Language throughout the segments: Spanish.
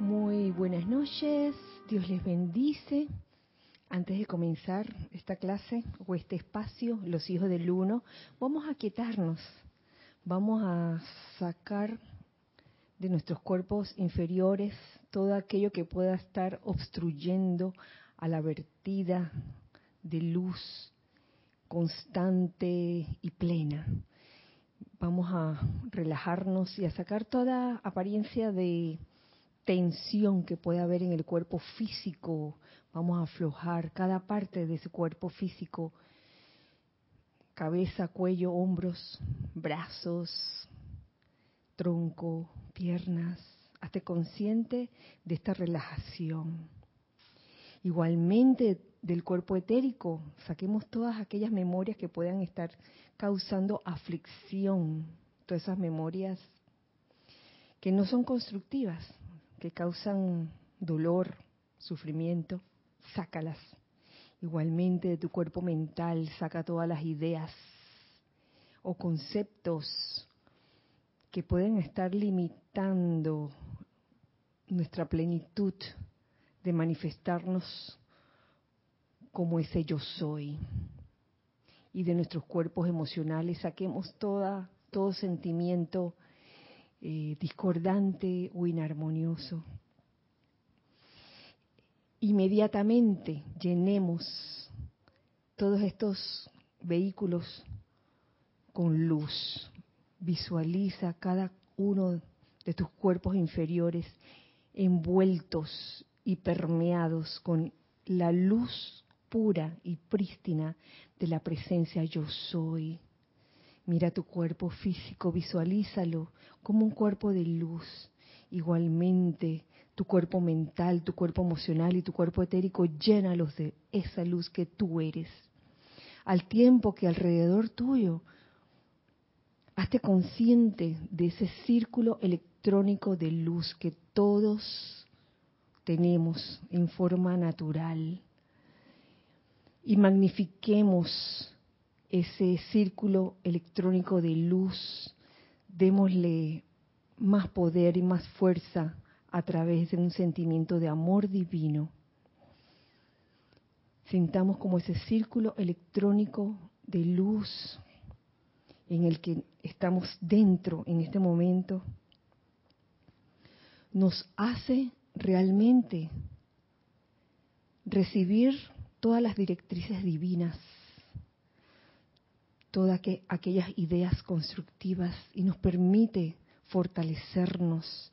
Muy buenas noches, Dios les bendice. Antes de comenzar esta clase o este espacio, los hijos del uno, vamos a quietarnos, vamos a sacar de nuestros cuerpos inferiores todo aquello que pueda estar obstruyendo a la vertida de luz constante y plena. Vamos a relajarnos y a sacar toda apariencia de tensión que pueda haber en el cuerpo físico. Vamos a aflojar cada parte de ese cuerpo físico. Cabeza, cuello, hombros, brazos, tronco, piernas. Hazte consciente de esta relajación. Igualmente del cuerpo etérico, saquemos todas aquellas memorias que puedan estar causando aflicción, todas esas memorias que no son constructivas, que causan dolor, sufrimiento, sácalas. Igualmente de tu cuerpo mental, saca todas las ideas o conceptos que pueden estar limitando nuestra plenitud de manifestarnos como ese yo soy. Y de nuestros cuerpos emocionales saquemos toda, todo sentimiento eh, discordante o inarmonioso. Inmediatamente llenemos todos estos vehículos con luz. Visualiza cada uno de tus cuerpos inferiores envueltos y permeados con la luz pura y prístina de la presencia yo soy. Mira tu cuerpo físico, visualízalo como un cuerpo de luz. Igualmente, tu cuerpo mental, tu cuerpo emocional y tu cuerpo etérico, llénalos de esa luz que tú eres. Al tiempo que alrededor tuyo, hazte consciente de ese círculo electrónico de luz que todos tenemos en forma natural y magnifiquemos ese círculo electrónico de luz, démosle más poder y más fuerza a través de un sentimiento de amor divino. Sintamos como ese círculo electrónico de luz en el que estamos dentro en este momento nos hace realmente recibir todas las directrices divinas, todas aquellas ideas constructivas y nos permite fortalecernos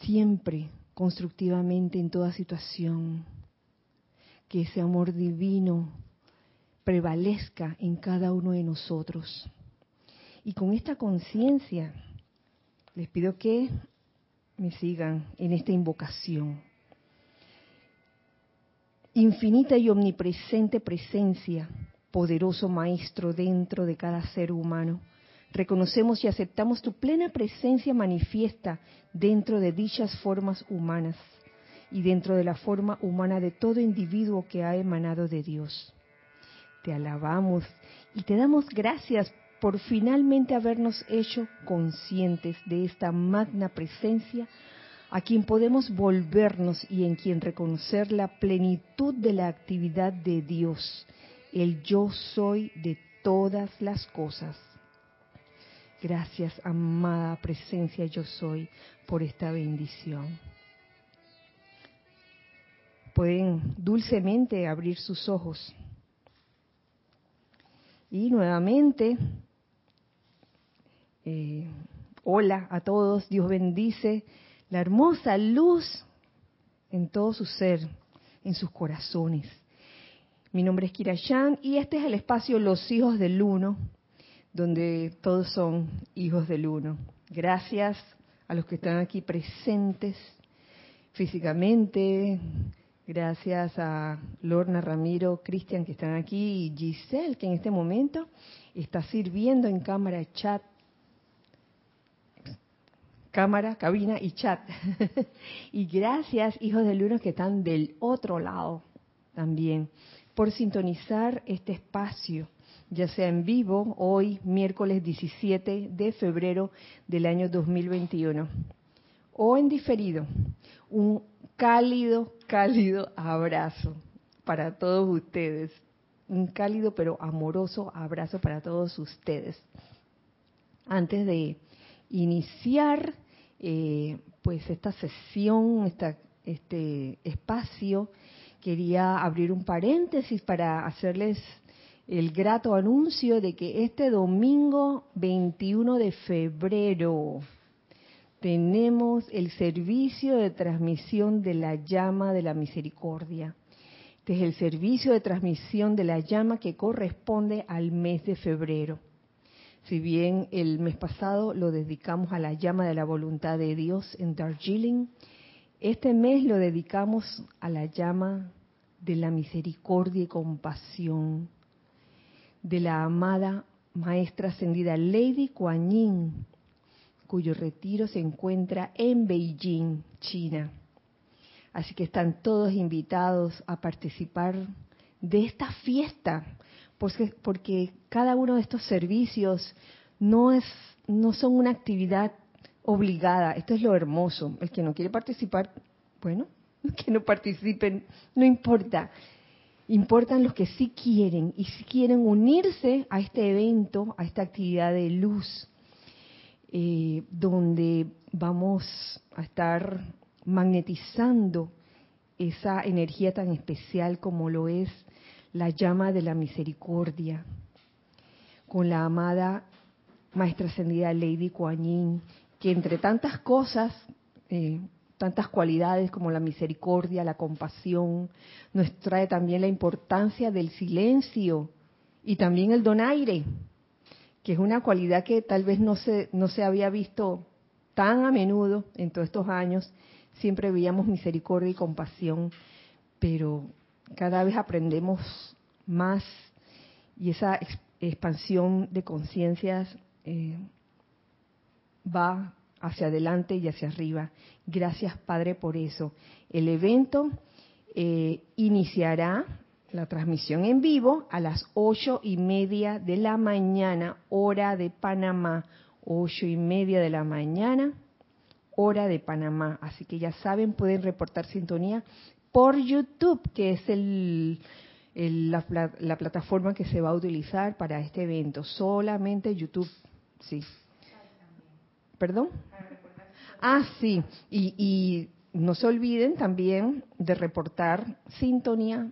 siempre constructivamente en toda situación. Que ese amor divino prevalezca en cada uno de nosotros. Y con esta conciencia les pido que me sigan en esta invocación infinita y omnipresente presencia, poderoso Maestro dentro de cada ser humano. Reconocemos y aceptamos tu plena presencia manifiesta dentro de dichas formas humanas y dentro de la forma humana de todo individuo que ha emanado de Dios. Te alabamos y te damos gracias por finalmente habernos hecho conscientes de esta magna presencia a quien podemos volvernos y en quien reconocer la plenitud de la actividad de Dios, el yo soy de todas las cosas. Gracias, amada presencia yo soy, por esta bendición. Pueden dulcemente abrir sus ojos. Y nuevamente, eh, hola a todos, Dios bendice la hermosa luz en todo su ser, en sus corazones. Mi nombre es Kira y este es el espacio Los Hijos del Uno, donde todos son hijos del Uno. Gracias a los que están aquí presentes físicamente, gracias a Lorna Ramiro, Cristian que están aquí y Giselle que en este momento está sirviendo en cámara chat cámara, cabina y chat. y gracias, hijos del uno, que están del otro lado también, por sintonizar este espacio, ya sea en vivo, hoy, miércoles 17 de febrero del año 2021, o en diferido, un cálido, cálido abrazo para todos ustedes. Un cálido pero amoroso abrazo para todos ustedes. Antes de iniciar eh, pues esta sesión, esta, este espacio, quería abrir un paréntesis para hacerles el grato anuncio de que este domingo 21 de febrero tenemos el servicio de transmisión de la llama de la misericordia. Este es el servicio de transmisión de la llama que corresponde al mes de febrero. Si bien el mes pasado lo dedicamos a la llama de la voluntad de Dios en Darjeeling, este mes lo dedicamos a la llama de la misericordia y compasión de la amada maestra ascendida Lady Kuan Yin, cuyo retiro se encuentra en Beijing, China. Así que están todos invitados a participar de esta fiesta, porque, cada uno de estos servicios no es no son una actividad obligada. Esto es lo hermoso. El que no quiere participar, bueno, que no participen, no importa. Importan los que sí quieren y si quieren unirse a este evento, a esta actividad de luz, eh, donde vamos a estar magnetizando esa energía tan especial como lo es la llama de la misericordia, con la amada Maestra Ascendida Lady Kuan Yin, que entre tantas cosas, eh, tantas cualidades como la misericordia, la compasión, nos trae también la importancia del silencio y también el donaire, que es una cualidad que tal vez no se, no se había visto tan a menudo en todos estos años. Siempre veíamos misericordia y compasión, pero cada vez aprendemos más y esa expansión de conciencias eh, va hacia adelante y hacia arriba. Gracias, Padre, por eso. El evento eh, iniciará la transmisión en vivo a las ocho y media de la mañana, hora de Panamá. Ocho y media de la mañana, hora de Panamá. Así que ya saben, pueden reportar sintonía por YouTube, que es el, la, la plataforma que se va a utilizar para este evento. Solamente YouTube, sí. ¿Perdón? Ah, sí. Y, no se olviden también de reportar sintonía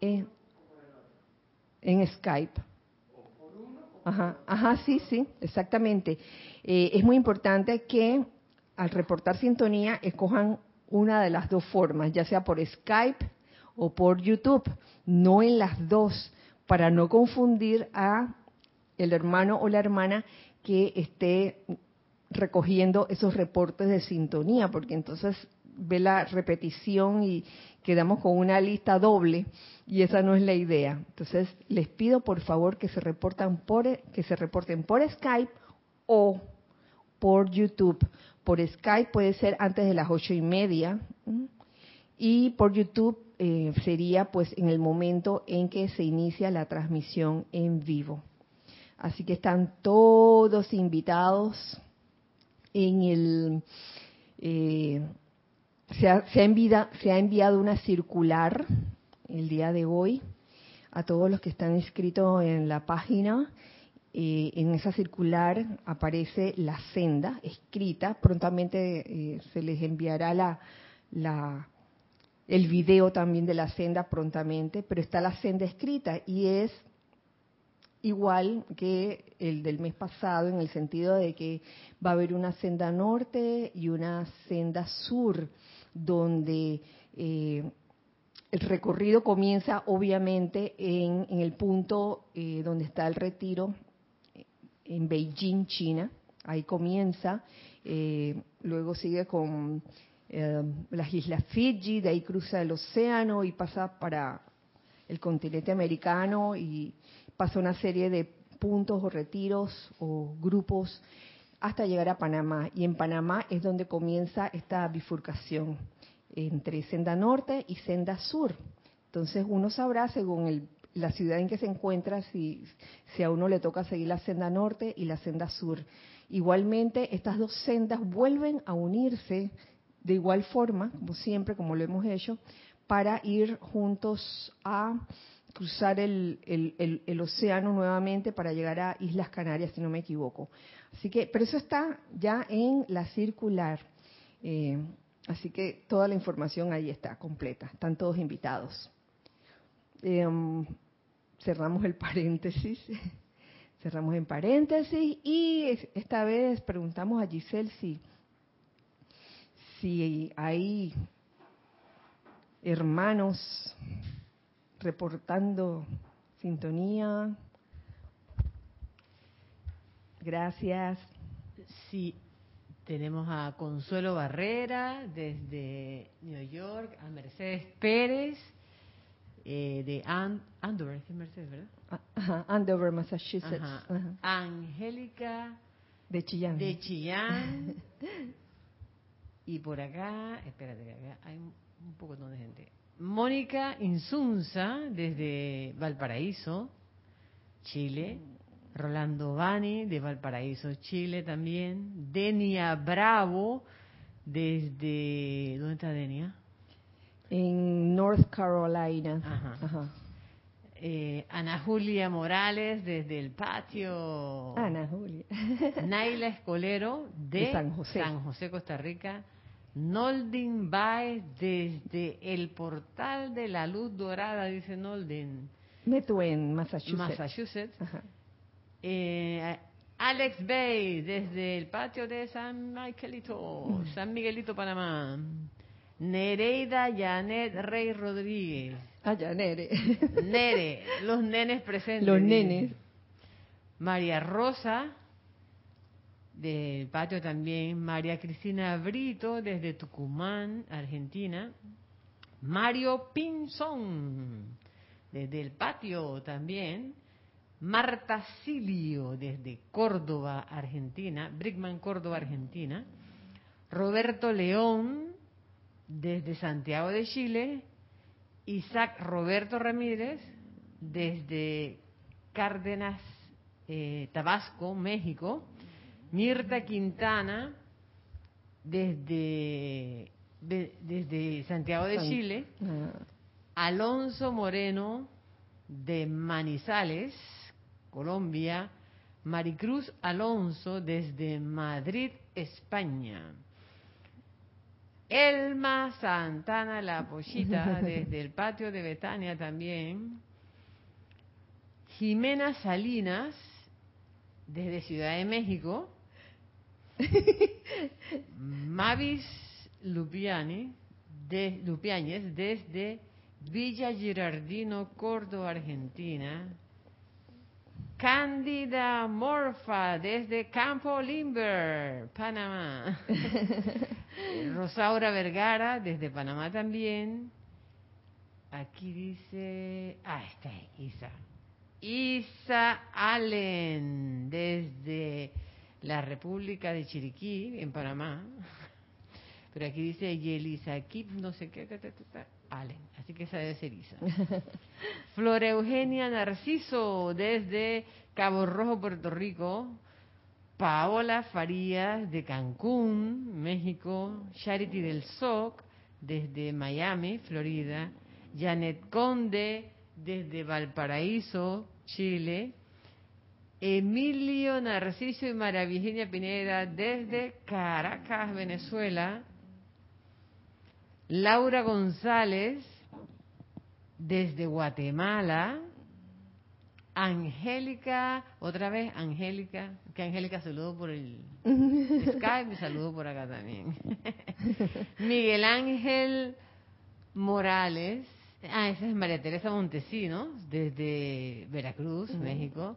en, Skype. Ajá, ajá, sí, sí, exactamente. Eh, es muy importante que al reportar sintonía escojan una de las dos formas, ya sea por Skype o por YouTube, no en las dos, para no confundir a el hermano o la hermana que esté recogiendo esos reportes de sintonía, porque entonces ve la repetición y quedamos con una lista doble y esa no es la idea. Entonces les pido por favor que se reportan por que se reporten por Skype o por YouTube. Por Skype puede ser antes de las ocho y media y por YouTube eh, sería pues en el momento en que se inicia la transmisión en vivo. Así que están todos invitados en el eh, se, ha, se, ha enviado, una circular el día de hoy a todos los que están inscritos en la página. Eh, en esa circular aparece la senda escrita. Prontamente eh, se les enviará la, la, el video también de la senda prontamente, pero está la senda escrita y es igual que el del mes pasado en el sentido de que va a haber una senda norte y una senda sur, donde eh, el recorrido comienza obviamente en, el punto eh, donde está el retiro, en Beijing, China. Ahí comienza, eh, luego sigue con las islas Fiji, de ahí cruza el océano y pasa para el continente americano y pasa una serie de puntos o retiros o grupos hasta llegar a Panamá. Y en Panamá es donde comienza esta bifurcación entre senda norte y senda sur. Entonces uno sabrá según el, la ciudad en que se encuentra, si, si a uno le toca seguir la senda norte y la senda sur. Igualmente, estas dos sendas vuelven a unirse de igual forma, como siempre, como lo hemos hecho, para ir juntos a cruzar el, el, océano nuevamente para llegar a Islas Canarias, si no me equivoco. Así que, pero eso está ya en la circular. Eh, así que toda la información ahí está completa. Están todos invitados. Em, cerramos el paréntesis. cerramos en paréntesis y esta vez preguntamos a Giselle si, si hay hermanos reportando sintonía. Gracias. Sí, tenemos a Consuelo Barrera desde New York, a Mercedes Pérez eh, de Andover, es Mercedes, ¿verdad? Ajá, Andover, Massachusetts. Angélica de Chillán. De Chillán. y por acá, espérate, acá hay un poco de gente. Mónica Insunza, desde Valparaíso, Chile. Rolando Bani, de Valparaíso, Chile también. Denia Bravo, desde... ¿Dónde está Denia? En North Carolina. Ajá. Eh, Ana Julia Morales, desde el patio. Ana Julia. Naila Escolero, de, San, José. San José, Costa Rica. Noldin Baez desde el portal de la luz dorada, dice Noldin. Meto en Massachusetts. Massachusetts. Eh, Alex Bay desde el patio de San Miguelito, San Miguelito, Panamá. Nereida Janet Rey Rodríguez. Ah, ya, Nere. Nere, los nenes presentes. Los nenes. María Rosa del patio también, María Cristina Brito desde Tucumán, Argentina, Mario Pinzón desde el patio también, Marta Silio desde Córdoba, Argentina, Brickman Córdoba, Argentina, Roberto León desde Santiago de Chile, Isaac Roberto Ramírez desde Cárdenas, eh, Tabasco, México, Mirta Quintana, desde, desde Santiago de Chile, ah. Alonso Moreno, de Manizales, Colombia, Maricruz Alonso, desde Madrid, España. Elma Santana La Pollita, desde el patio de Betania también. Jimena Salinas, desde Ciudad de México. Mavis Lupiani, de, Lupiáñez desde Villa Girardino, Córdoba, Argentina. Cándida Morfa desde Campo Limber, Panamá. Rosaura Vergara desde Panamá también. Aquí dice, ah, está Isa. Isa Allen desde la República de Chiriquí, en Panamá. Pero aquí dice Yelisa Kip, no sé qué, Allen. Así que esa debe ser Isa. Flora Eugenia Narciso, desde Cabo Rojo, Puerto Rico. Paola Farías, de Cancún, México. Charity del SOC, desde Miami, Florida. Janet Conde, desde Valparaíso, Chile. Emilio Narciso y María Virginia Pineda desde Caracas, Venezuela. Laura González desde Guatemala. Angélica, otra vez Angélica, que Angélica saludo por el Skype y saludo por acá también. Miguel Ángel Morales, ah, esa es María Teresa Montesinos, desde Veracruz, México.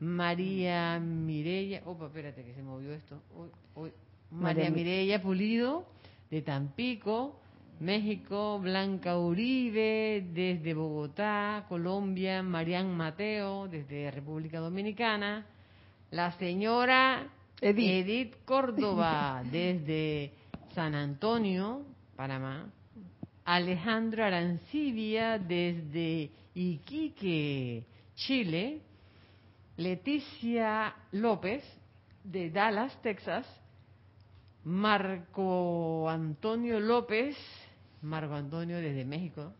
María Mirella, opa, espérate que se movió esto. María Mirella Pulido, de Tampico, México, Blanca Uribe, desde Bogotá, Colombia, Marian Mateo, desde República Dominicana, la señora Edith, Córdoba, desde San Antonio, Panamá, Alejandro Arancibia, desde Iquique, Chile, Leticia López de Dallas, Texas, Marco Antonio López, Marco Antonio desde México,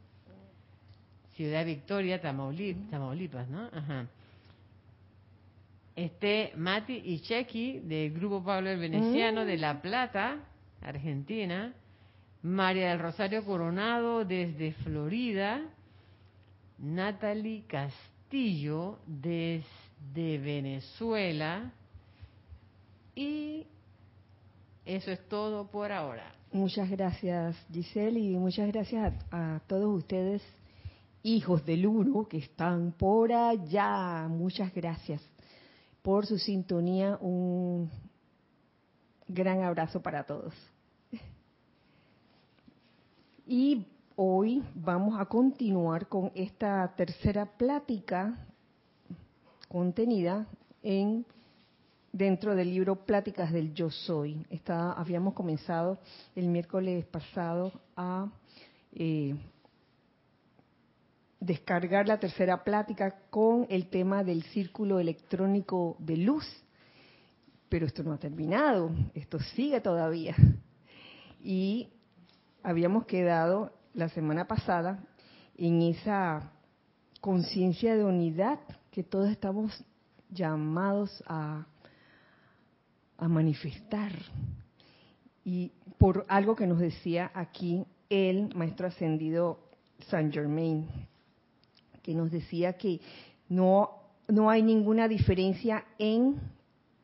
Ciudad Victoria, Tamaulipas, ¿no? Ajá. Este Mati y Chequi del Grupo Pablo el Veneciano de La Plata, Argentina, María del Rosario Coronado desde Florida, Natalie Castillo desde Venezuela y eso es todo por ahora. Muchas gracias Giselle y muchas gracias a, a todos ustedes hijos del uno que están por allá. Muchas gracias por su sintonía. Un gran abrazo para todos. Y hoy vamos a continuar con esta tercera plática contenida en dentro del libro Pláticas del Yo Soy. habíamos comenzado el miércoles pasado a eh, descargar la tercera plática con el tema del círculo electrónico de luz. Pero esto no ha terminado, esto sigue todavía. Y habíamos quedado la semana pasada en esa conciencia de unidad que todos estamos llamados a, manifestar. Y por algo que nos decía aquí el maestro ascendido Saint Germain, que nos decía que no, no hay ninguna diferencia en,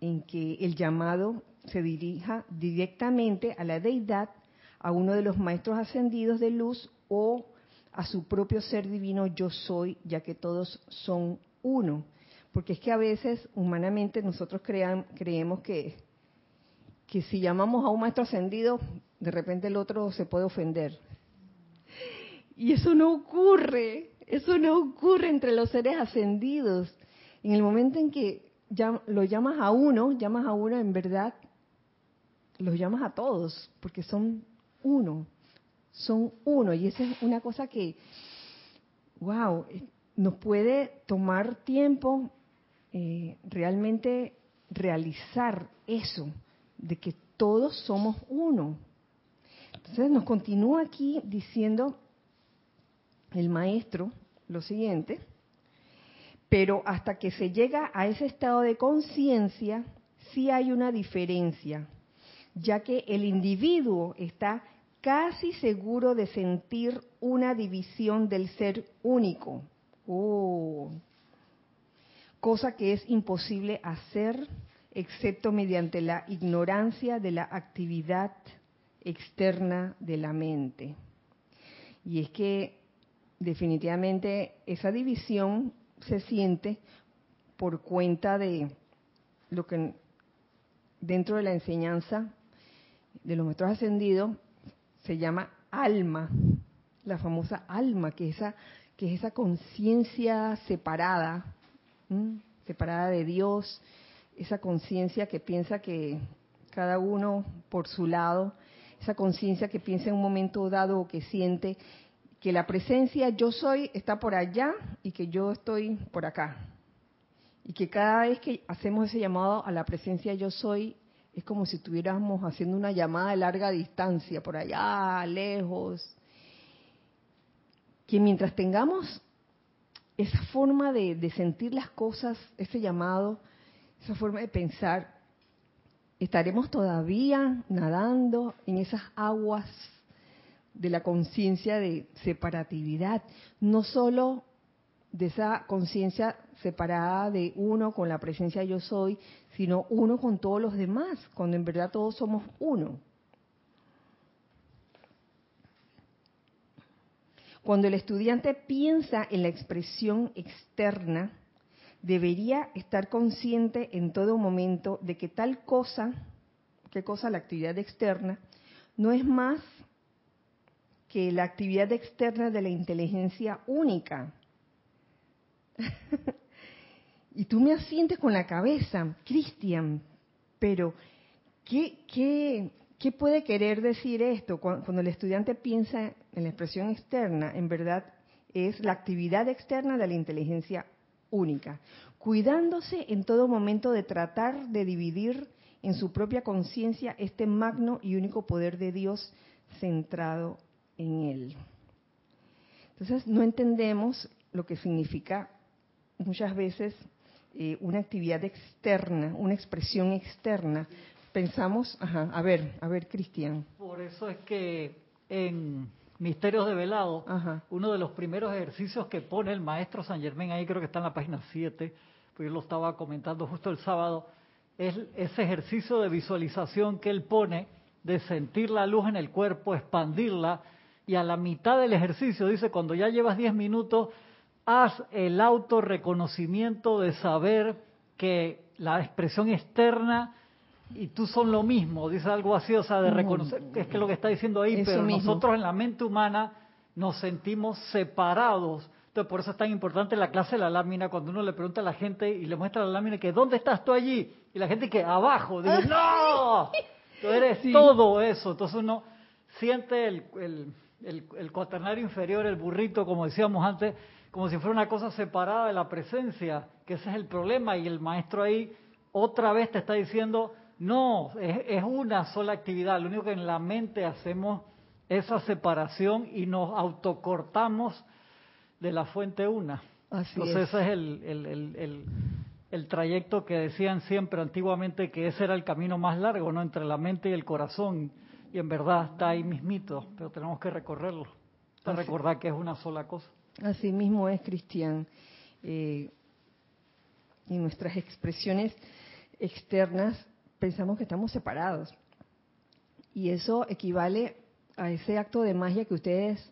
en que el llamado se dirija directamente a la deidad, a uno de los maestros ascendidos de luz o a su propio ser divino yo soy, ya que todos son uno. Porque es que a veces humanamente nosotros creemos que, que si llamamos a un maestro ascendido, de repente el otro se puede ofender. Y eso no ocurre. Eso no ocurre entre los seres ascendidos. En el momento en que lo llamas a uno, llamas a uno en verdad, los llamas a todos, porque son uno, son uno. Y esa es una cosa que, wow, nos puede tomar tiempo eh, realmente realizar eso, de que todos somos uno. Entonces nos continúa aquí diciendo el maestro lo siguiente, pero hasta que se llega a ese estado de conciencia, sí hay una diferencia, ya que el individuo está casi seguro de sentir una división del ser único. Oh. Cosa que es imposible hacer excepto mediante la ignorancia de la actividad externa de la mente. Y es que definitivamente esa división se siente por cuenta de lo que dentro de la enseñanza de los maestros ascendidos se llama alma, la famosa alma, que es esa, que es esa conciencia separada, separada de Dios, esa conciencia que piensa que cada uno por su lado, esa conciencia que piensa en un momento dado o que siente que la presencia yo soy está por allá y que yo estoy por acá. Y que cada vez que hacemos ese llamado a la presencia yo soy, es como si estuviéramos haciendo una llamada de larga distancia, por allá, lejos. Que mientras tengamos esa forma de, sentir las cosas, ese llamado, esa forma de pensar, estaremos todavía nadando en esas aguas de la conciencia de separatividad, no solo de esa conciencia separada de uno con la presencia yo soy, sino uno con todos los demás, cuando en verdad todos somos uno. Cuando el estudiante piensa en la expresión externa, debería estar consciente en todo momento de que tal cosa, qué cosa la actividad externa, no es más que la actividad externa de la inteligencia única. y tú me asientes con la cabeza, Cristian, pero ¿qué, qué, qué puede querer decir esto? Cuando, el estudiante piensa en la expresión externa, en verdad es la actividad externa de la inteligencia única, cuidándose en todo momento de tratar de dividir en su propia conciencia este magno y único poder de Dios centrado en él. Entonces no entendemos lo que significa muchas veces eh, una actividad externa, una expresión externa. Pensamos, ajá, a ver, a ver, Cristian. Por eso es que en Misterios de Velado, uno de los primeros ejercicios que pone el maestro San Germán, ahí creo que está en la página 7, pues yo lo estaba comentando justo el sábado, es ese ejercicio de visualización que él pone de sentir la luz en el cuerpo, expandirla, y a la mitad del ejercicio dice, cuando ya llevas 10 minutos, haz el autorreconocimiento de saber que la expresión externa y tú son lo mismo, dice algo así, o sea, de reconocer, es que lo que está diciendo ahí, pero nosotros en la mente humana nos sentimos separados. Entonces, por eso es tan importante la clase de la lámina, cuando uno le pregunta a la gente y le muestra la lámina que, ¿dónde estás tú allí? Y la gente que, abajo, dice, ¡no! Tú eres todo eso. Entonces uno siente el, el, el, cuaternario inferior, el burrito, como decíamos antes, como si fuera una cosa separada de la presencia, que ese es el problema. Y el maestro ahí otra vez te está diciendo, no, es, una sola actividad. Lo único que en la mente hacemos esa separación y nos autocortamos de la fuente una. Entonces ese es el, el, el, trayecto que decían siempre antiguamente que ese era el camino más largo, ¿no? Entre la mente y el corazón y en verdad está ahí mismito, pero tenemos que recorrerlo para recordar que es una sola cosa. Así mismo es, Cristian. Eh, y nuestras expresiones externas pensamos que estamos separados. Y eso equivale a ese acto de magia que ustedes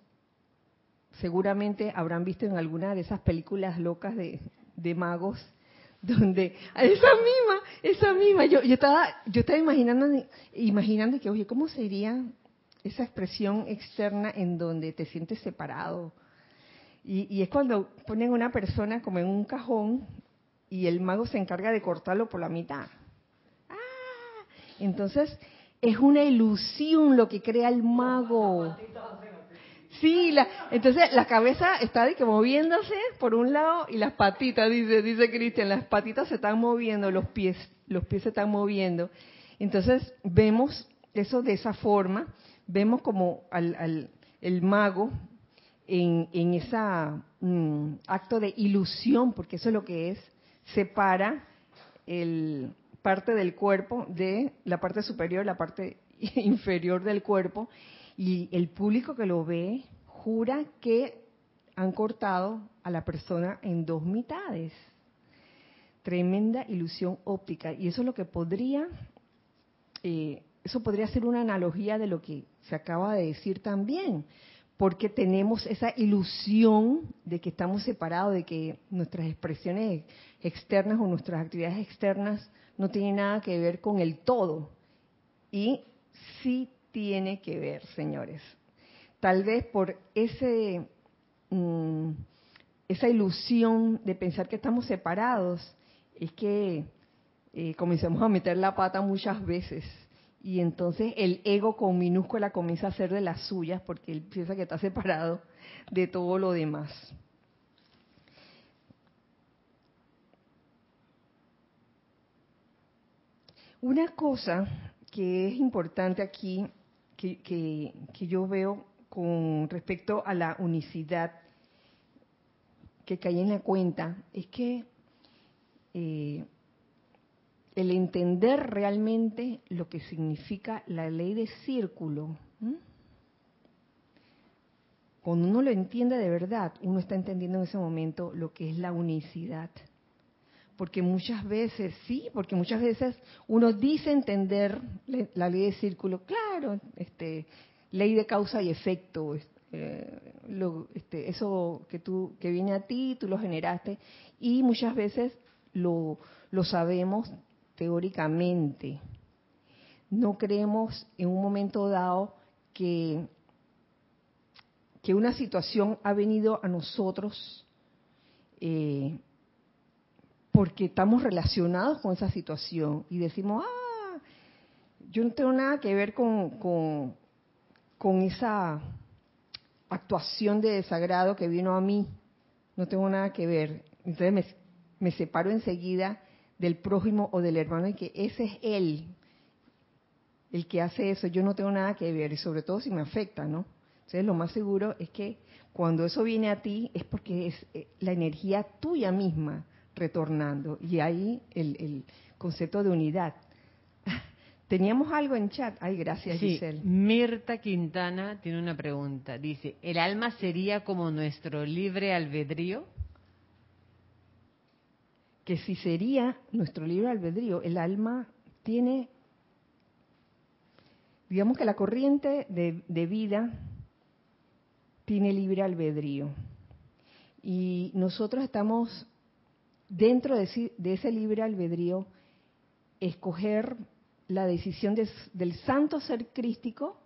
seguramente habrán visto en alguna de esas películas locas de, de magos donde esa misma, esa misma, yo, yo estaba, yo estaba imaginando, imaginando que, oye, ¿cómo sería esa expresión externa en donde te sientes separado? Y, y es cuando ponen una persona como en un cajón y el mago se encarga de cortarlo por la mitad. Entonces, es una ilusión lo que crea el mago. Sí, la, entonces la cabeza está de que moviéndose por un lado y las patitas, dice, dice Cristian, las patitas se están moviendo, los pies, los pies se están moviendo. Entonces vemos eso de esa forma, vemos como al, al el mago en, en esa mm, acto de ilusión, porque eso es lo que es, separa el parte del cuerpo de la parte superior, la parte inferior del cuerpo, y el público que lo ve jura que han cortado a la persona en dos mitades. Tremenda ilusión óptica. Y eso es lo que podría, eh, eso podría ser una analogía de lo que se acaba de decir también, porque tenemos esa ilusión de que estamos separados, de que nuestras expresiones externas o nuestras actividades externas no tienen nada que ver con el todo. Y sí tiene que ver, señores. Tal vez por ese, mm, esa ilusión de pensar que estamos separados, es que eh, comenzamos a meter la pata muchas veces. Y entonces el ego con minúscula comienza a hacer de las suyas porque él piensa que está separado de todo lo demás. Una cosa que es importante aquí que, yo veo con respecto a la unicidad que cae en la cuenta es que eh, el entender realmente lo que significa la ley de círculo, cuando uno lo entiende de verdad, uno está entendiendo en ese momento lo que es la unicidad porque muchas veces, sí, porque muchas veces uno dice entender la ley de círculo, claro, este, ley de causa y efecto, eh, este, eso que tú que viene a ti, tú lo generaste, y muchas veces lo, lo sabemos teóricamente. No creemos en un momento dado que, que una situación ha venido a nosotros eh, porque estamos relacionados con esa situación y decimos, ah, yo no tengo nada que ver con, con, esa actuación de desagrado que vino a mí, no tengo nada que ver. Entonces me, me separo enseguida del prójimo o del hermano y que ese es él el que hace eso, yo no tengo nada que ver y sobre todo si me afecta, ¿no? Entonces lo más seguro es que cuando eso viene a ti es porque es eh, la energía tuya misma retornando y ahí el, el concepto de unidad. Teníamos algo en chat. Ay, gracias, sí, Giselle. Mirta Quintana tiene una pregunta. Dice, ¿el alma sería como nuestro libre albedrío? Que si sería nuestro libre albedrío, el alma tiene, digamos que la corriente de, de vida tiene libre albedrío. Y nosotros estamos dentro de, de ese libre albedrío escoger la decisión de, del santo ser crístico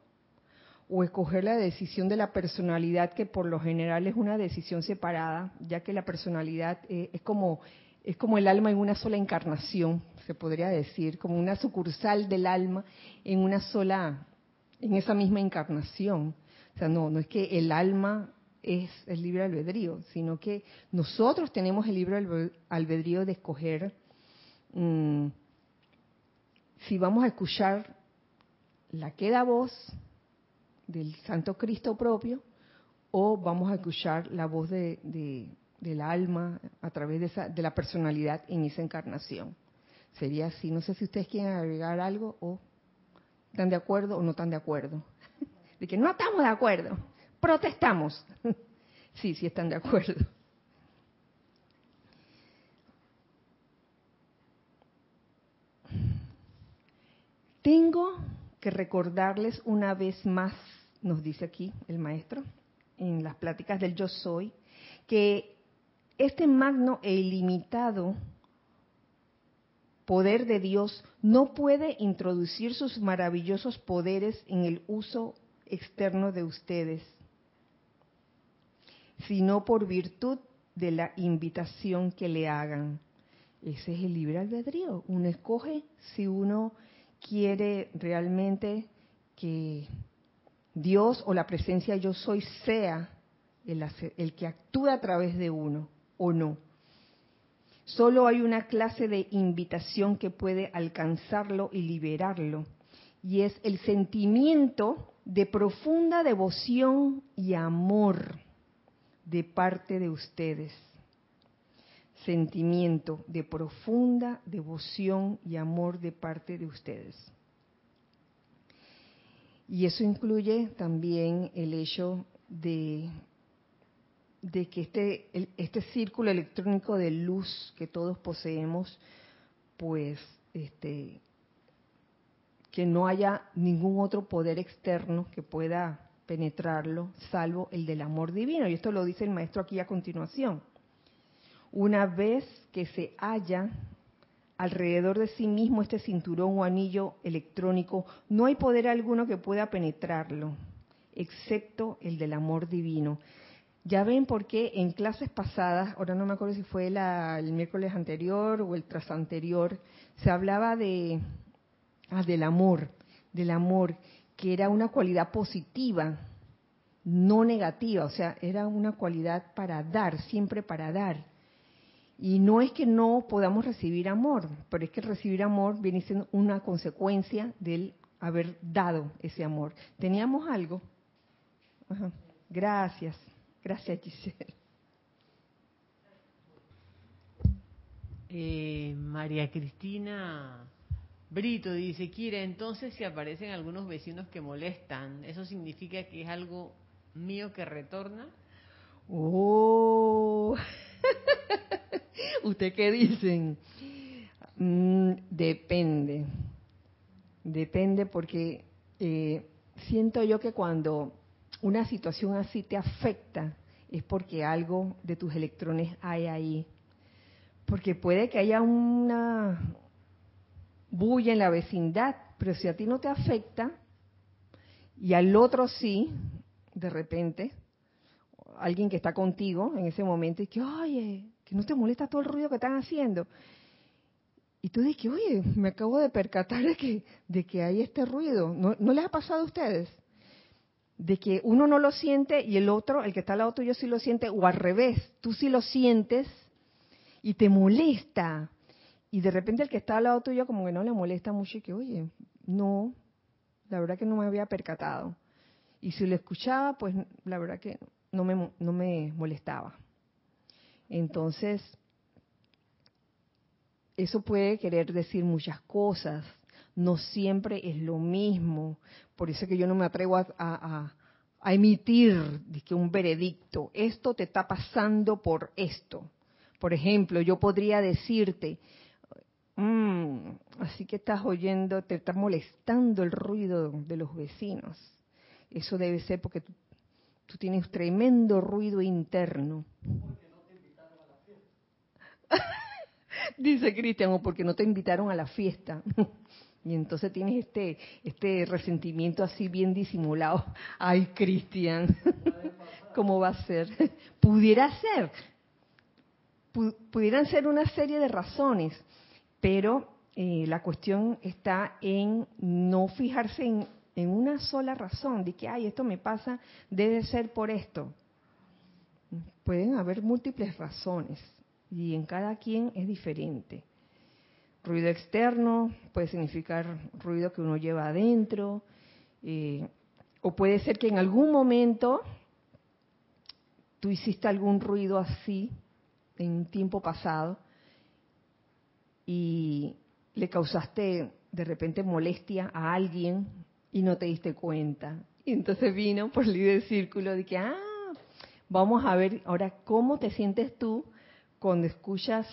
o escoger la decisión de la personalidad que por lo general es una decisión separada, ya que la personalidad eh, es como es como el alma en una sola encarnación, se podría decir, como una sucursal del alma en una sola en esa misma encarnación. O sea, no, no es que el alma es el libre albedrío, sino que nosotros tenemos el libre albedrío de escoger mmm, si vamos a escuchar la queda voz del Santo Cristo propio o vamos a escuchar la voz de, de, del alma a través de, esa, de la personalidad en esa encarnación. Sería así. No sé si ustedes quieren agregar algo o están de acuerdo o no están de acuerdo. De que no estamos de acuerdo, protestamos. Sí, sí están de acuerdo. Tengo que recordarles una vez más, nos dice aquí el maestro, en las pláticas del yo soy, que este magno e ilimitado poder de Dios no puede introducir sus maravillosos poderes en el uso externo de ustedes, sino por virtud de la invitación que le hagan. Ese es el libre albedrío. Uno escoge si uno quiere realmente que Dios o la presencia yo soy sea el, que actúa a través de uno o no. Solo hay una clase de invitación que puede alcanzarlo y liberarlo, y es el sentimiento de profunda devoción y amor de parte de ustedes. Sentimiento de profunda devoción y amor de parte de ustedes. Y eso incluye también el hecho de, de que este, este círculo electrónico de luz que todos poseemos, pues este, que no haya ningún otro poder externo que pueda penetrarlo, salvo el del amor divino. Y esto lo dice el maestro aquí a continuación. Una vez que se halla alrededor de sí mismo este cinturón o anillo electrónico, no hay poder alguno que pueda penetrarlo, excepto el del amor divino. Ya ven por qué en clases pasadas, ahora no me acuerdo si fue la, el miércoles anterior o el tras anterior, se hablaba de ah, del amor, del amor, que era una cualidad positiva, no negativa, o sea, era una cualidad para dar, siempre para dar. Y no es que no podamos recibir amor, pero es que recibir amor viene siendo una consecuencia del haber dado ese amor. ¿Teníamos algo? Gracias, gracias Giselle. Eh, María Cristina Brito dice, Kira, entonces si aparecen algunos vecinos que molestan, ¿eso significa que es algo mío que retorna? Oh, ¿usted qué dicen? Mm, depende, depende porque eh, siento yo que cuando una situación así te afecta es porque algo de tus electrones hay ahí. Porque puede que haya una, bulla en la vecindad, pero si a ti no te afecta y al otro sí, de repente, alguien que está contigo en ese momento y que, oye, que no te molesta todo el ruido que están haciendo. Y tú dices, oye, me acabo de percatar de que, de que hay este ruido. ¿No, ¿No les ha pasado a ustedes? de que uno no lo siente y el otro, el que está al lado tuyo sí lo siente, o al revés, tú sí lo sientes y te molesta. Y de repente el que está al lado tuyo como que no le molesta mucho y que, oye, no, la verdad que no me había percatado. Y si lo escuchaba, pues la verdad que no me, no me molestaba. Entonces, eso puede querer decir muchas cosas, no siempre es lo mismo. Por eso que yo no me atrevo a, emitir que un veredicto. Esto te está pasando por esto. Por ejemplo, yo podría decirte, mm, así que estás oyendo, te está molestando el ruido de los vecinos. Eso debe ser porque tú, tú tienes tremendo ruido interno. Dice Cristian, o porque no te invitaron a la fiesta. Y entonces tienes este, este resentimiento así bien disimulado. Ay, Cristian, ¿cómo va a ser? Pudiera ser. Pudieran ser una serie de razones, pero eh, la cuestión está en no fijarse en, una sola razón, de que, ay, esto me pasa, debe ser por esto. Pueden haber múltiples razones y en cada quien es diferente. Ruido externo puede significar ruido que uno lleva adentro, eh, o puede ser que en algún momento tú hiciste algún ruido así en un tiempo pasado y le causaste de repente molestia a alguien y no te diste cuenta. Y entonces vino por líder círculo de que, ah, vamos a ver ahora cómo te sientes tú cuando escuchas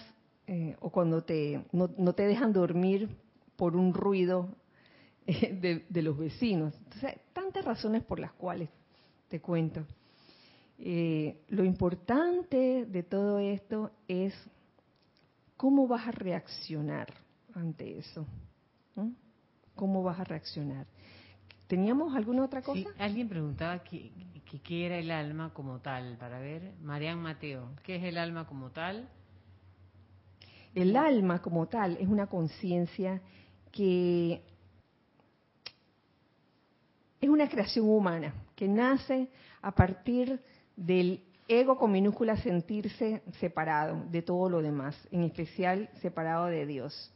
eh, o cuando te, no, te dejan dormir por un ruido eh, de, los vecinos. Entonces, tantas razones por las cuales te cuento. Eh, lo importante de todo esto es cómo vas a reaccionar ante eso. ¿Cómo vas a reaccionar? ¿Teníamos alguna otra cosa? alguien preguntaba qué, qué era el alma como tal, para ver. Marian Mateo, ¿qué es el alma como tal? El alma como tal es una conciencia que es una creación humana, que nace a partir del ego con minúscula sentirse separado de todo lo demás, en especial separado de Dios.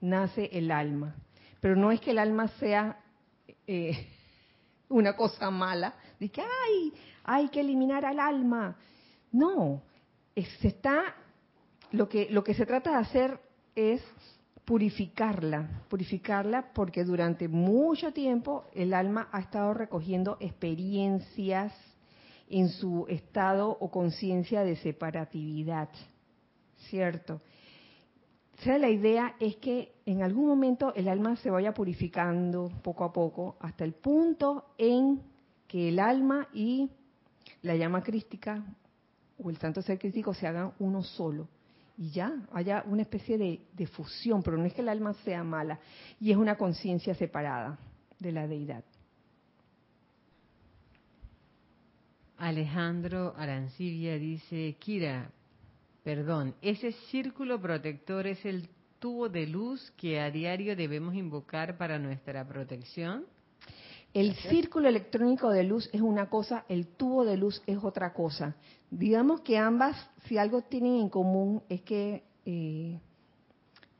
Nace el alma. Pero no es que el alma sea eh, una cosa mala, de que ay, hay que eliminar al alma. No, se está lo que, lo que se trata de hacer es purificarla, purificarla porque durante mucho tiempo el alma ha estado recogiendo experiencias en su estado o conciencia de separatividad, ¿cierto? O sea, la idea es que en algún momento el alma se vaya purificando poco a poco hasta el punto en que el alma y la llama crística o el santo ser crístico se hagan uno solo y ya haya una especie de, fusión, pero no es que el alma sea mala, y es una conciencia separada de la deidad. Alejandro Arancibia dice, Kira, perdón, ese círculo protector es el tubo de luz que a diario debemos invocar para nuestra protección. El círculo electrónico de luz es una cosa, el tubo de luz es otra cosa. Digamos que ambas, si algo tienen en común, es que eh,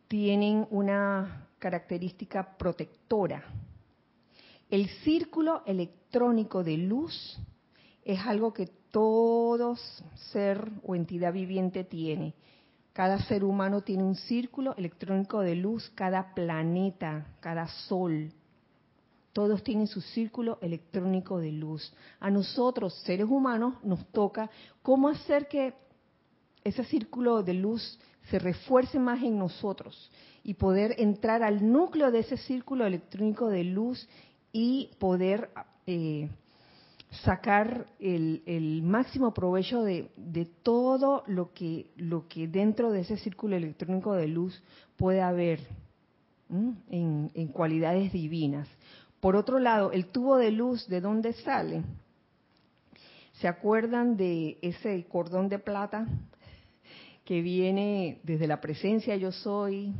tienen una característica protectora. El círculo electrónico de luz es algo que todo ser o entidad viviente tiene. Cada ser humano tiene un círculo electrónico de luz, cada planeta, cada sol, todos tienen su círculo electrónico de luz. A nosotros, seres humanos, nos toca cómo hacer que ese círculo de luz se refuerce más en nosotros y poder entrar al núcleo de ese círculo electrónico de luz y poder eh, sacar el, máximo provecho de, todo lo que, lo que dentro de ese círculo electrónico de luz puede haber en cualidades divinas. Por otro lado, el tubo de luz, ¿de dónde sale? ¿Se acuerdan de ese cordón de plata que viene desde la presencia yo soy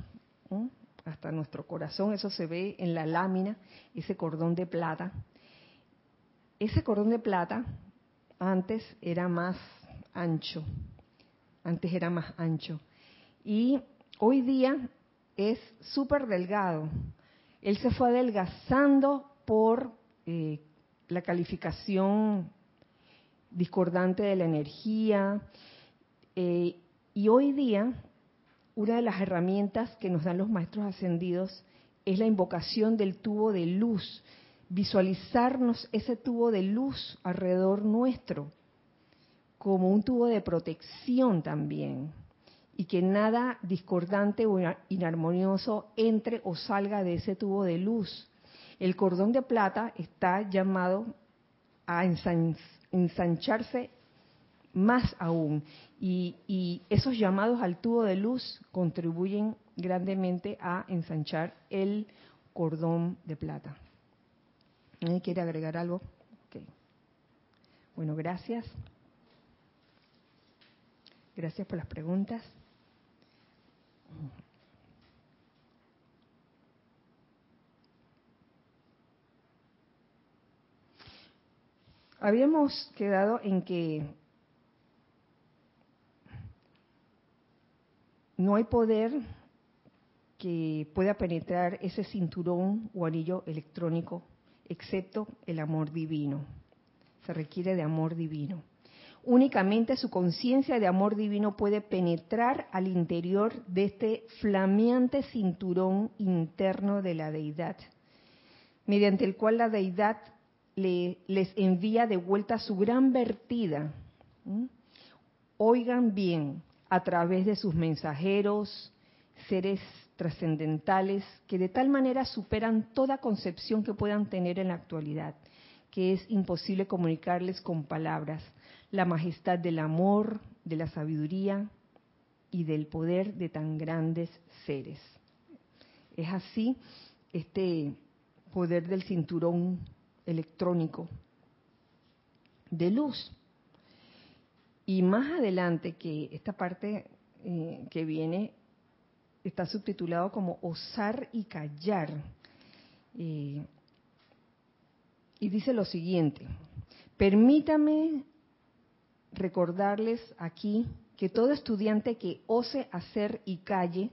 hasta nuestro corazón? Eso se ve en la lámina, ese cordón de plata. Ese cordón de plata antes era más ancho, antes era más ancho. Y hoy día es súper delgado. Él se fue adelgazando por eh, la calificación discordante de la energía. Eh, y hoy día, una de las herramientas que nos dan los maestros ascendidos es la invocación del tubo de luz, visualizarnos ese tubo de luz alrededor nuestro, como un tubo de protección también, y que nada discordante o inarmonioso entre o salga de ese tubo de luz. El cordón de plata está llamado a ensancharse más aún. Y, esos llamados al tubo de luz contribuyen grandemente a ensanchar el cordón de plata. ¿Nadie quiere agregar algo? Bueno, gracias. Gracias por las preguntas. Habíamos quedado en que no hay poder que pueda penetrar ese cinturón o anillo electrónico excepto el amor divino. Se requiere de amor divino. Únicamente su conciencia de amor divino puede penetrar al interior de este flameante cinturón interno de la deidad, mediante el cual la deidad les envía de vuelta su gran vertida. Oigan bien, a través de sus mensajeros, seres trascendentales, que de tal manera superan toda concepción que puedan tener en la actualidad, que es imposible comunicarles con palabras, la majestad del amor, de la sabiduría y del poder de tan grandes seres. Es así este poder del cinturón electrónico de luz. Y más adelante, que esta parte eh, que viene está subtitulado como osar y callar. Y dice lo siguiente, permítame recordarles aquí que todo estudiante que ose hacer y calle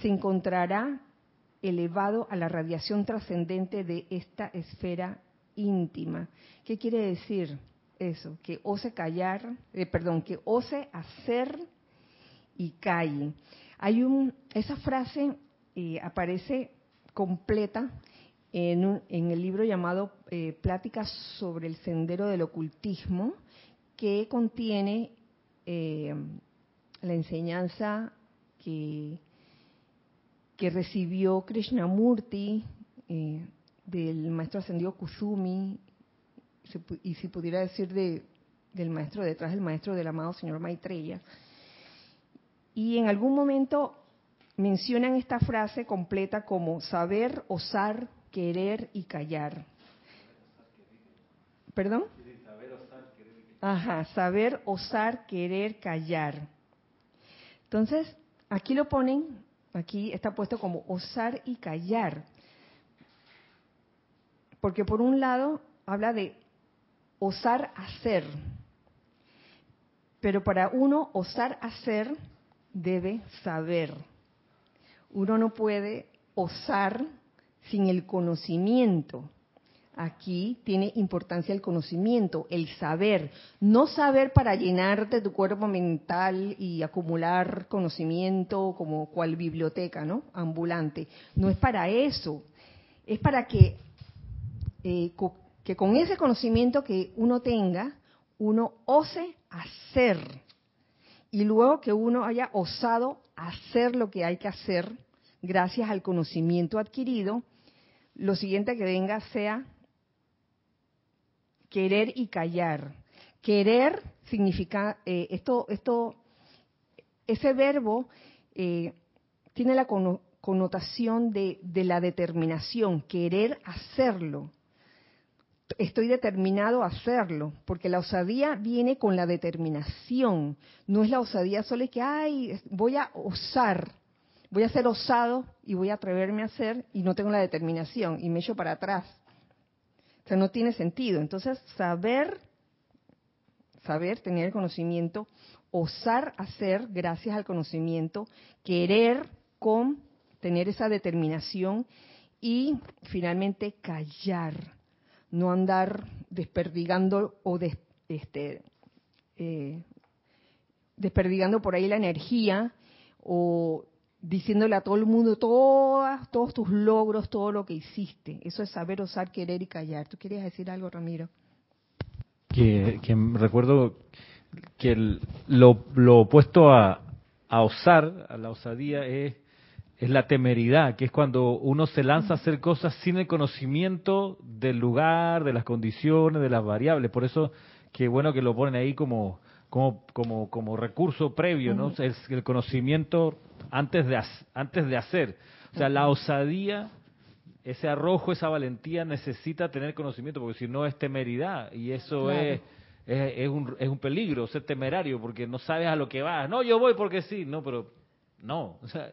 se encontrará elevado a la radiación trascendente de esta esfera íntima. ¿Qué quiere decir eso? Que ose callar, eh, perdón, que ose hacer y calle. Hay un, esa frase eh, aparece completa en, en, el libro llamado eh, Pláticas sobre el sendero del ocultismo, que contiene la enseñanza que que recibió Krishnamurti eh, del maestro ascendido Kusumi, y si pudiera decir de, del maestro detrás del maestro del amado señor Maitreya. Y en algún momento mencionan esta frase completa como saber, osar, querer y callar. ¿Perdón? Ajá, saber, osar, querer, callar. Entonces, aquí lo ponen Aquí está puesto como osar y callar. Porque por un lado habla de osar hacer. Pero para uno osar hacer debe saber. Uno no puede osar sin el conocimiento. Aquí tiene importancia el conocimiento, el saber. No saber para llenarte tu cuerpo mental y acumular conocimiento como cual biblioteca, ¿no? Ambulante. No es para eso. Es para que, eh, que con ese conocimiento que uno tenga, uno ose hacer. Y luego que uno haya osado hacer lo que hay que hacer, gracias al conocimiento adquirido, lo siguiente que venga sea querer y callar. Querer significa, eh, esto, esto, ese verbo eh, tiene la connotación de, de la determinación, querer hacerlo. Estoy determinado a hacerlo, porque la osadía viene con la determinación. No es la osadía solo que, ay, voy a osar, voy a ser osado y voy a atreverme a hacer y no tengo la determinación y me echo para atrás. O sea, no tiene sentido. Entonces, saber, saber, tener el conocimiento, osar hacer gracias al conocimiento, querer con tener esa determinación y finalmente callar, no andar desperdigando o este, eh, desperdigando por ahí la energía o diciéndole a todo el mundo todas, todos tus logros, todo lo que hiciste. Eso es saber osar, querer y callar. ¿Tú querías decir algo, Ramiro? Que, recuerdo que lo, lo, opuesto a, a, osar, a la osadía, es, es la temeridad, que es cuando uno se lanza a hacer cosas sin el conocimiento del lugar, de las condiciones, de las variables. Por eso, que bueno que lo ponen ahí como, como, como, como recurso previo, ¿no? Es el conocimiento antes de, antes de hacer. O sea, la osadía, ese arrojo, esa valentía necesita tener conocimiento, porque si no es temeridad y eso es, es, un, es un peligro, ser temerario, porque no sabes a lo que vas. No, yo voy porque sí, no, pero no. O sea,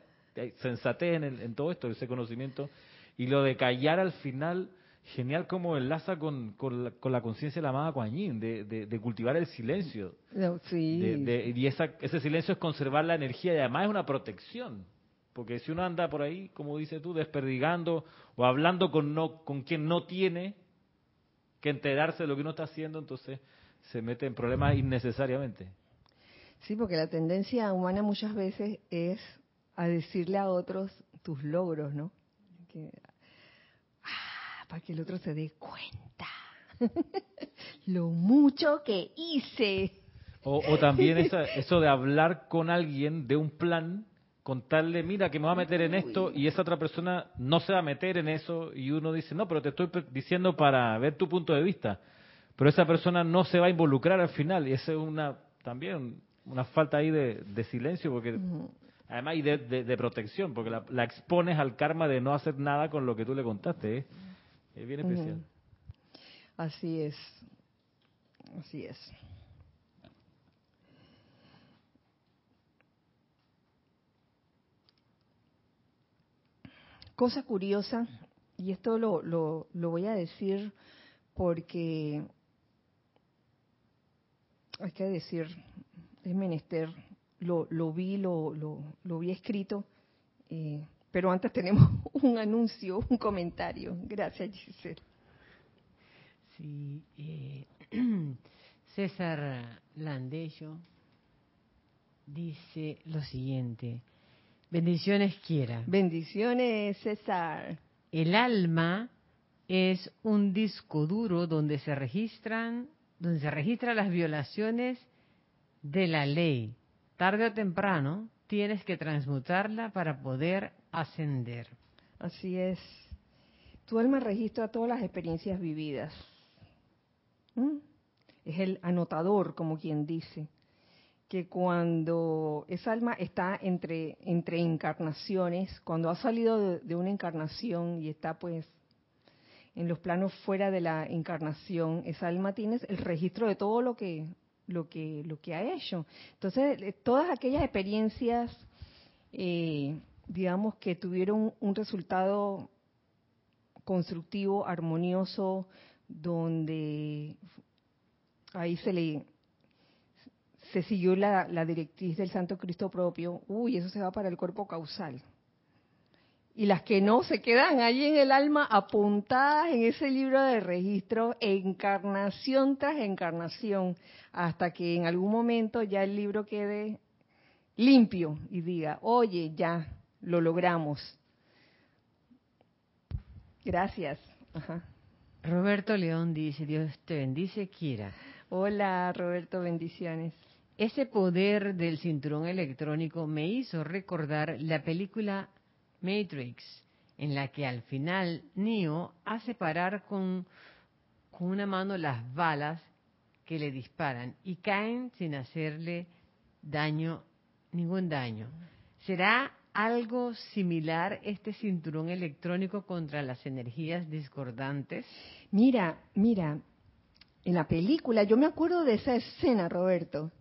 sensatez en, en todo esto, ese conocimiento. Y lo de callar al final genial como enlaza con, con la, conciencia de la amada Kuan de, de, cultivar el silencio. Sí. y esa, ese silencio es conservar la energía y además es una protección. Porque si uno anda por ahí, como dices tú, desperdigando o hablando con, no, con quien no tiene que enterarse de lo que uno está haciendo, entonces se mete en problemas innecesariamente. Sí, porque la tendencia humana muchas veces es a decirle a otros tus logros, ¿no? para que el otro se dé cuenta lo mucho que hice. O, también eso de hablar con alguien de un plan, contarle, mira, que me va a meter en esto y esa otra persona no se va a meter en eso y uno dice, no, pero te estoy diciendo para ver tu punto de vista. Pero esa persona no se va a involucrar al final y esa es una también una falta ahí de, silencio porque además y de, protección porque la, expones al karma de no hacer nada con lo que tú le contaste. ¿eh? Es bien especial. Así es. Así es. Cosa curiosa, y esto lo, lo, lo voy a decir porque hay que decir, es menester, lo, lo vi, lo, lo, lo vi escrito, eh, pero antes tenemos un anuncio, un comentario. Gracias, Giselle. Sí, eh, César Landello dice lo siguiente. Bendiciones quiera. Bendiciones, César. El alma es un disco duro donde se registran, donde se registran las violaciones de la ley. Tarde o temprano tienes que transmutarla para poder ascender. Así es. Tu alma registra todas las experiencias vividas. Es el anotador, como quien dice, que cuando esa alma está entre, encarnaciones, cuando ha salido de, una encarnación y está pues en los planos fuera de la encarnación, esa alma tiene el registro de todo lo que lo que lo que ha hecho. Entonces, eh, todas aquellas experiencias eh, digamos que tuvieron un resultado constructivo, armonioso, donde ahí se le se siguió la, la, directriz del Santo Cristo propio, uy, eso se va para el cuerpo causal. Y las que no se quedan ahí en el alma apuntadas en ese libro de registro, encarnación tras encarnación, hasta que en algún momento ya el libro quede limpio y diga, oye, ya, lo logramos. Gracias. Roberto León dice, Dios te bendice, Kira. Hola, Roberto, bendiciones. Ese poder del cinturón electrónico me hizo recordar la película Matrix, en la que al final Neo hace parar con, con una mano las balas que le disparan y caen sin hacerle daño, ningún daño. ¿Será algo similar este cinturón electrónico contra las energías discordantes? Mira, mira, en la película, yo me acuerdo de esa escena, Roberto.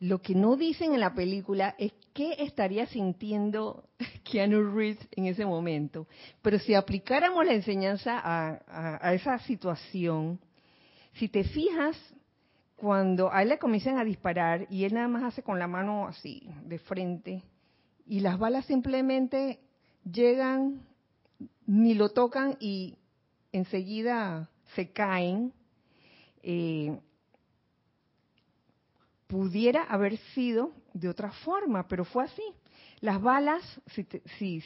Lo que no dicen en la película es qué estaría sintiendo Keanu Reeves en ese momento. Pero si aplicáramos la enseñanza a, esa situación, si te fijas, cuando a él le comienzan a disparar y él nada más hace con la mano así, de frente, y las balas simplemente llegan, ni lo tocan y enseguida se caen, eh, pudiera haber sido de otra forma, pero fue así. Las balas, si, si,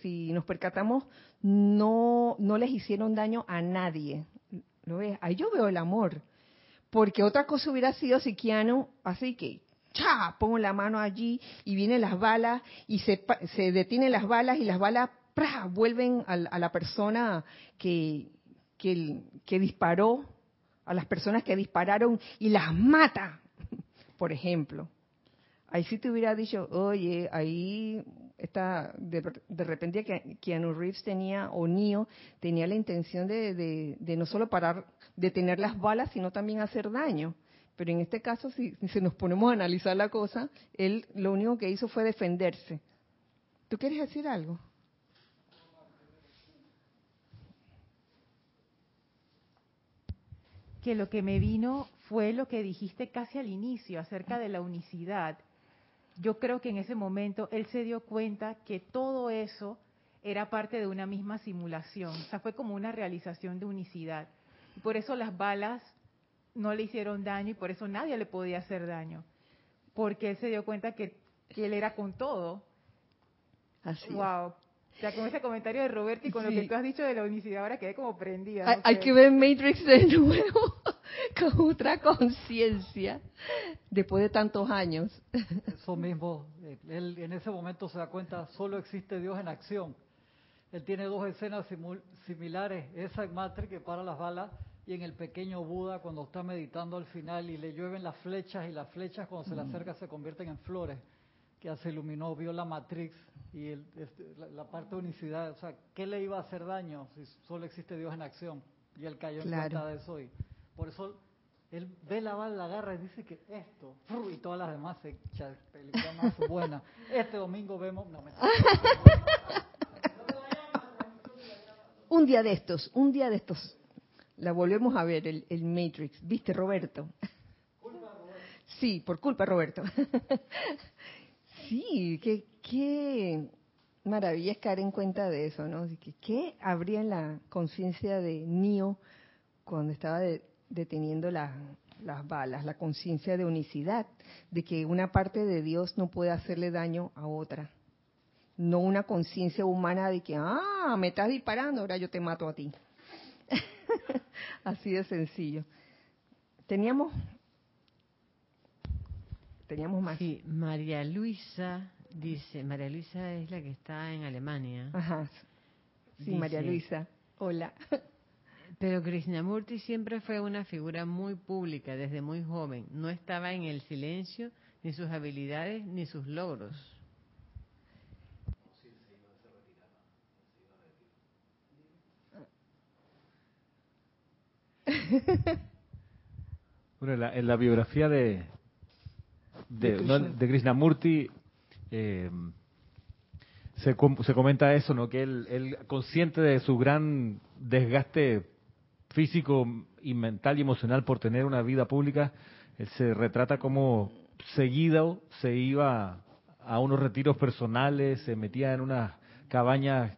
si, nos percatamos, no, no les hicieron daño a nadie. ¿Lo ves? Ahí yo veo el amor. Porque otra cosa hubiera sido si así que, ¡cha! Pongo la mano allí y vienen las balas y se, se detienen las balas y las balas ¡pra! vuelven a, a la persona que, que disparó, a las personas que dispararon y las mata por ejemplo. Ahí sí te hubiera dicho, oye, ahí está, de, repente que Keanu Reeves tenía, o Neo, tenía la intención de, no solo parar, de tener las balas, sino también hacer daño. Pero en este caso, si, si nos ponemos a analizar la cosa, él lo único que hizo fue defenderse. ¿Tú quieres decir algo? Que lo que me vino fue lo que dijiste casi al inicio acerca de la unicidad. Yo creo que en ese momento él se dio cuenta que todo eso era parte de una misma simulación, o sea, fue como una realización de unicidad. Por eso las balas no le hicieron daño y por eso nadie le podía hacer daño, porque él se dio cuenta que, él era con todo. Así wow, o sea, con ese comentario de Roberto y con lo que tú has dicho de la unicidad, ahora quedé como prendida. hay, que ver Matrix de nuevo, con otra conciencia, después de tantos años. Eso mismo, él en ese momento se da cuenta, solo existe Dios en acción. Él tiene dos escenas similares, esa en Matrix que para las balas y en el pequeño Buda cuando está meditando al final y le llueven las flechas y las flechas cuando se le acerca se convierten en flores que se iluminó, vio la Matrix y este, la, parte de unicidad. O sea, ¿qué le iba a hacer daño si solo existe Dios en acción? Y él cayó en cuenta de eso. Y por eso él ve la bala, la agarra y dice que esto, y todas las demás se película más buena. Este domingo vemos. No, me... un día de estos, un día de estos, la volvemos a ver, el, el Matrix. ¿Viste, Roberto? Sí, por culpa, Roberto. Sí, qué, qué maravilla es caer en cuenta de eso, ¿no? ¿Qué habría en la conciencia de Neo cuando estaba deteniendo las balas? La conciencia de unicidad, de que una parte de Dios no puede hacerle daño a otra. No una conciencia humana de que, ah, me estás disparando, ahora yo te mato a ti. Así de sencillo. Teníamos teníamos más. Sí, María Luisa dice, María Luisa es la que está en Alemania. Ajá. Sí, María Luisa. Hola. Pero Krishnamurti siempre fue una figura muy pública desde muy joven. No estaba en el silencio, ni sus habilidades, ni sus logros. Bueno, en la biografía de, de, Krishnamurti, eh, se, se, comenta eso, ¿no? Que él, consciente de su gran desgaste físico y mental y emocional por tener una vida pública, él se retrata como seguido se iba a unos retiros personales, se metía en unas cabañas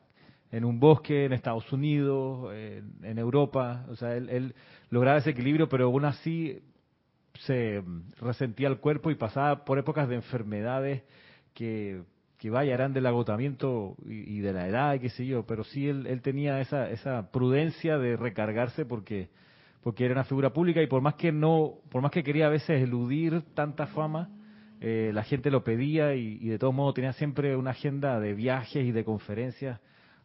en un bosque en Estados Unidos, en, Europa, o sea, él, él, lograba ese equilibrio, pero aún así se resentía el cuerpo y pasaba por épocas de enfermedades que, que vaya, eran del agotamiento y, de la edad, qué sé yo, pero sí él, él tenía esa, esa prudencia de recargarse porque, porque era una figura pública y por más que no, por más que quería a veces eludir tanta fama, eh, la gente lo pedía y, y de todos modos tenía siempre una agenda de viajes y de conferencias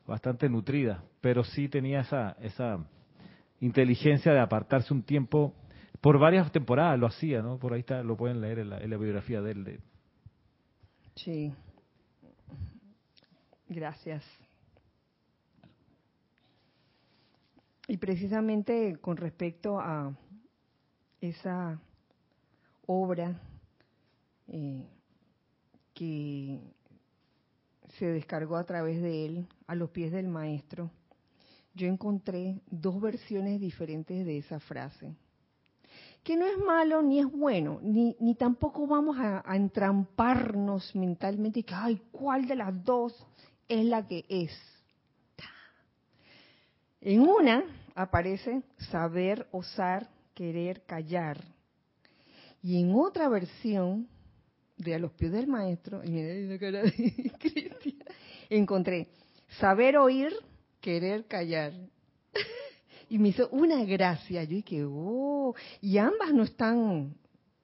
bastante nutrida, pero sí tenía esa, esa inteligencia de apartarse un tiempo por varias temporadas lo hacía, ¿no? Por ahí está, lo pueden leer en la, biografía de él. Sí. Gracias. Y precisamente con respecto a esa obra eh, que se descargó a través de él a los pies del maestro, yo encontré dos versiones diferentes de esa frase. Que no es malo ni es bueno, ni, ni tampoco vamos a, a entramparnos mentalmente y que, ay, ¿cuál de las dos es la que es? En una aparece saber, osar, querer, callar. Y en otra versión de A los pies del maestro, encontré saber oír, querer callar. y me hizo una gracia. Yo dije, oh, y ambas no están,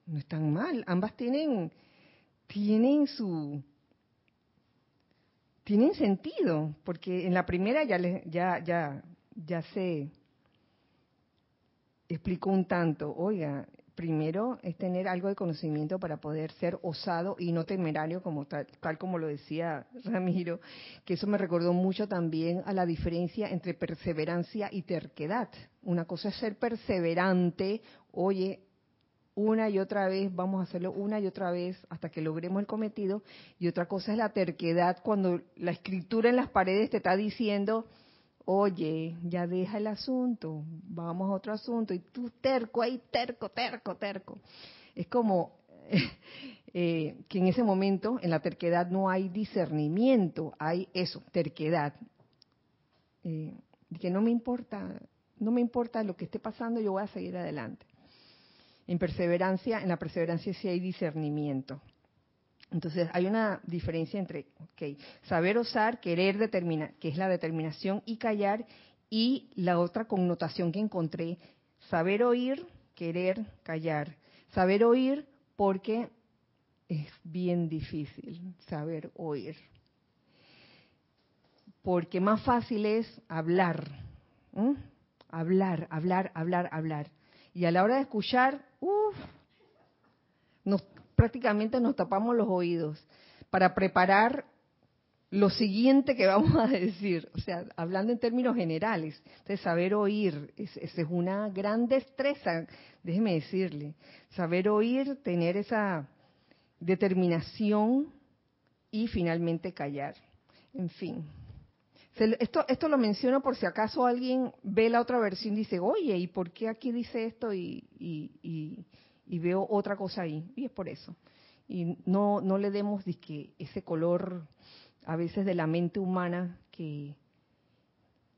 no están mal, ambas tienen, tienen su, tienen sentido, porque en la primera ya, ya, ya, ya se explicó un tanto, oiga, primero es tener algo de conocimiento para poder ser osado y no temerario, como tal, tal, como lo decía Ramiro, que eso me recordó mucho también a la diferencia entre perseverancia y terquedad. Una cosa es ser perseverante, oye, una y otra vez, vamos a hacerlo una y otra vez hasta que logremos el cometido, y otra cosa es la terquedad cuando la escritura en las paredes te está diciendo, oye, ya deja el asunto, vamos a otro asunto, y tú terco ahí, terco, terco, terco. Es como eh, que en ese momento, en la terquedad, no hay discernimiento, hay eso, terquedad. Eh, que no me importa, no me importa lo que esté pasando, yo voy a seguir adelante. En perseverancia, en la perseverancia sí hay discernimiento. Entonces, hay una diferencia entre saber osar, querer determinar, que es la determinación, y callar, y la otra connotación que encontré, saber oír, querer callar. Saber oír porque es bien difícil saber oír. Porque más fácil es hablar, hablar, hablar, hablar, hablar. Y a la hora de escuchar, uff, nos prácticamente nos tapamos los oídos para preparar lo siguiente que vamos a decir, o sea, hablando en términos generales, de saber oír, esa es una gran destreza, déjeme decirle, saber oír, tener esa determinación y finalmente callar. En fin, esto, esto lo menciono por si acaso alguien ve la otra versión y dice, oye, ¿y por qué aquí dice esto y, y veo otra cosa ahí. Y es por eso. Y no, no le demos que ese color a veces de la mente humana que,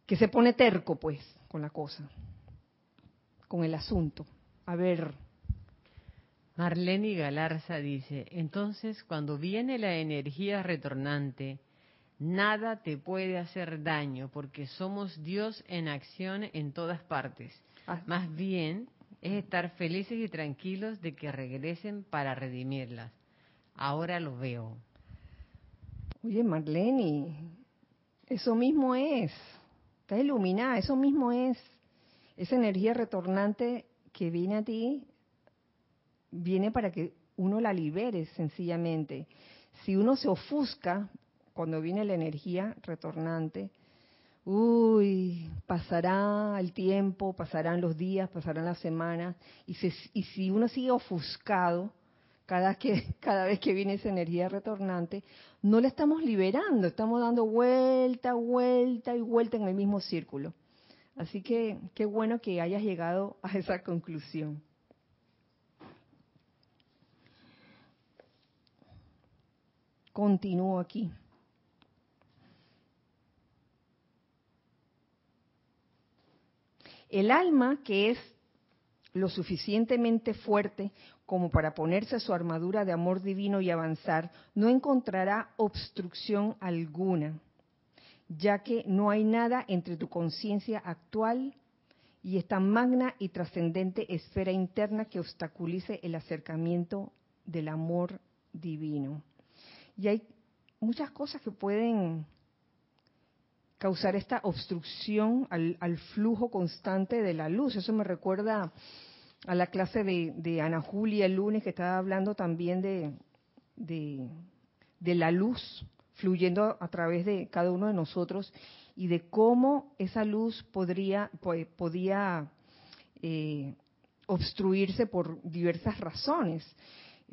que se pone terco, pues, con la cosa, con el asunto. A ver. Marlene Galarza dice, entonces cuando viene la energía retornante, nada te puede hacer daño porque somos Dios en acción en todas partes. Ah. Más bien, es estar felices y tranquilos de que regresen para redimirlas. Ahora lo veo. Oye, Marlene, eso mismo es. Está iluminada, eso mismo es. Esa energía retornante que viene a ti, viene para que uno la libere sencillamente. Si uno se ofusca cuando viene la energía retornante, uy, pasará el tiempo, pasarán los días, pasarán las semanas, y, si uno sigue ofuscado cada vez que viene esa energía retornante, no la estamos liberando, estamos dando vuelta, vuelta y vuelta en el mismo círculo. Así que qué bueno que hayas llegado a esa conclusión. Continúo aquí. El alma, que es lo suficientemente fuerte como para ponerse su armadura de amor divino y avanzar, no encontrará obstrucción alguna, ya que no hay nada entre tu conciencia actual y esta magna y trascendente esfera interna que obstaculice el acercamiento del amor divino. Y hay muchas cosas que pueden causar esta obstrucción al, flujo constante de la luz. Eso me recuerda a la clase de, Ana Julia el lunes que estaba hablando también de, de, la luz fluyendo a través de cada uno de nosotros y de cómo esa luz podría, podía eh, obstruirse por diversas razones.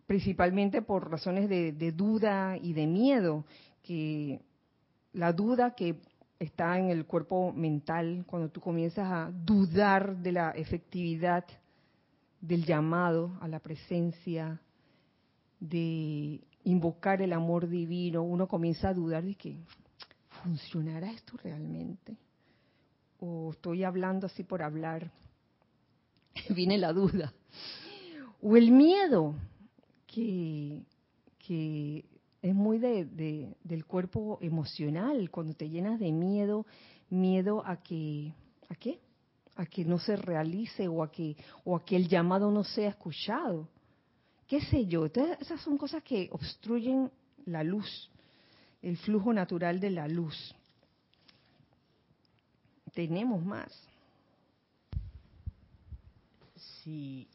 principalmente por razones de, duda y de miedo, que la duda que está en el cuerpo mental, cuando tú comienzas a dudar de la efectividad del llamado a la presencia, de invocar el amor divino, uno comienza a dudar de que funcionará esto realmente. O estoy hablando así por hablar. Viene la duda. O el miedo, que, que es muy de, del cuerpo emocional, cuando te llenas de miedo, miedo a que, ¿a qué? A que no se realice o a que, o a que el llamado no sea escuchado. ¿Qué sé yo? esas son cosas que obstruyen la luz, el flujo natural de la luz. Tenemos más. Sí,